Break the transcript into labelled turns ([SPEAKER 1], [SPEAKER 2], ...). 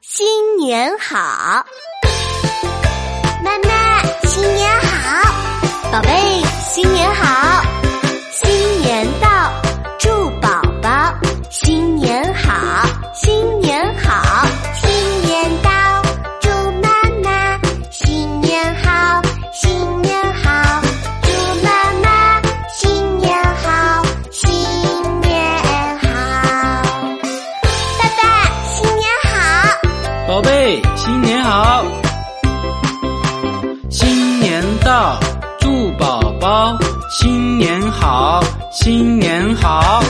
[SPEAKER 1] 新年好，
[SPEAKER 2] 妈妈新年好，
[SPEAKER 1] 宝贝新年好，
[SPEAKER 3] 宝贝，新年好！新年到，祝宝宝新年好，新年好。